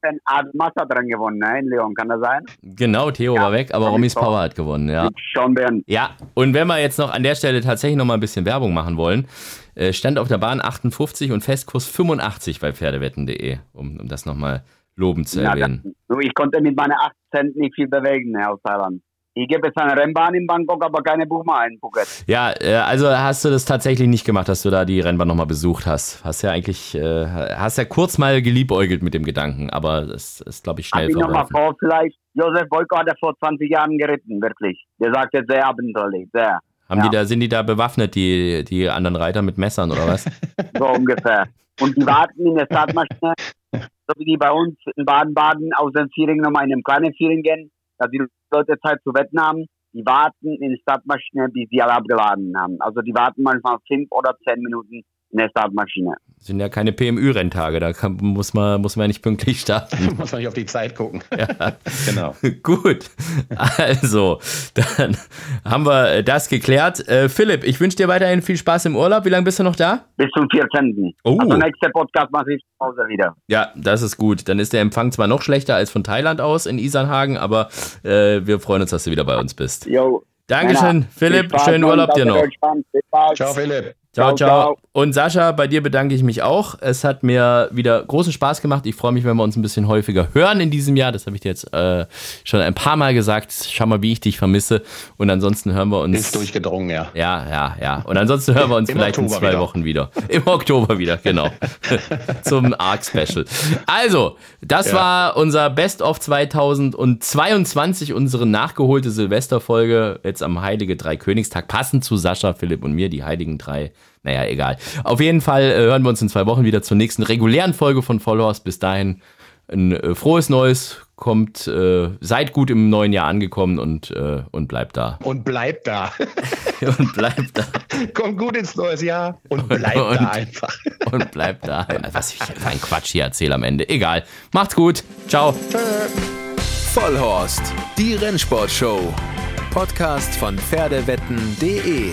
Ein Art Massa dran gewonnen, ne? In Leon, kann das sein? genau, Theo war weg, aber Romy's Power hat gewonnen, ja. Sean Byrne. Ja, und wenn wir jetzt noch an der Stelle tatsächlich noch mal ein bisschen Werbung machen wollen, äh, stand auf der Bahn 58 und Festkurs 85 bei Pferdewetten.de, um, um das nochmal lobend zu Na, erwähnen. das, nur ich konnte mit meinen 8 Cent nicht viel bewegen ne, aus Thailand. Ich gebe jetzt eine Rennbahn in Bangkok, aber keine Buchma in Phuket. Ja, äh, also hast du das tatsächlich nicht gemacht, dass du da die Rennbahn nochmal besucht hast. Hast ja eigentlich, äh, hast ja kurz mal geliebäugelt mit dem Gedanken, aber das ist, glaube ich, Hab schnell ich nochmal verworfen. vor, vielleicht, Josef Boyko hat er vor 20 Jahren geritten, wirklich. Der sagt jetzt sehr abenteuerlich, sehr. Haben ja. die da, sind die da bewaffnet, die, die anderen Reiter mit Messern oder was? So ungefähr. Und die warten in der Startmaschine, so wie die bei uns in Baden-Baden aus den Vierring nochmal in einem kleinen Vierring gehen, dass die Leute Zeit zu wetten haben. Die warten in der Startmaschine, bis die alle abgeladen haben. Also die warten manchmal fünf oder zehn Minuten in der Startmaschine. Sind ja keine PMÜ-Renntage, da kann, muss, man, muss man ja nicht pünktlich starten. Muss man nicht auf die Zeit gucken. Ja. Genau. Gut, also, dann haben wir das geklärt. Äh, Philipp, ich wünsche dir weiterhin viel Spaß im Urlaub. Wie lange bist du noch da? Bis zum 14. Oh. Also nächster Podcast mache ich zu Hause wieder. Ja, das ist gut. Dann ist der Empfang zwar noch schlechter als von Thailand aus in Isernhagen, aber äh, wir freuen uns, dass du wieder bei uns bist. Jo. Dankeschön, Philipp. Schönen Urlaub dir noch. Ciao, Philipp. Ciao, Ciao. Und Sascha, bei dir bedanke ich mich auch. Es hat mir wieder großen Spaß gemacht. Ich freue mich, wenn wir uns ein bisschen häufiger hören in diesem Jahr. Das habe ich dir jetzt äh, schon ein paar Mal gesagt. Schau mal, wie ich dich vermisse. Und ansonsten hören wir uns. Ist durchgedrungen, ja. Ja, ja, ja. Und ansonsten hören wir uns vielleicht in Oktober zwei wieder. Wochen wieder. Im Oktober wieder, genau. Zum Arc-Special. Also, das Ja. war unser Best of 2022, unsere nachgeholte Silvesterfolge, jetzt am Heilige Dreikönigstag, passend zu Sascha, Philipp und mir, die Heiligen Drei. Naja, egal. Auf jeden Fall äh, hören wir uns in zwei Wochen wieder zur nächsten regulären Folge von Followers. Bis dahin ein äh, frohes Neues. Kommt, äh, seid gut im neuen Jahr angekommen und, äh, und bleibt da. Und bleibt da. und bleibt da. Kommt gut ins neues Jahr und bleibt Und- da einfach. und bleibt da. Was ich für ein Quatsch hier erzähle am Ende. Egal. Macht's gut. Ciao. Vollhorst, die Rennsportshow. Podcast von Pferdewetten.de.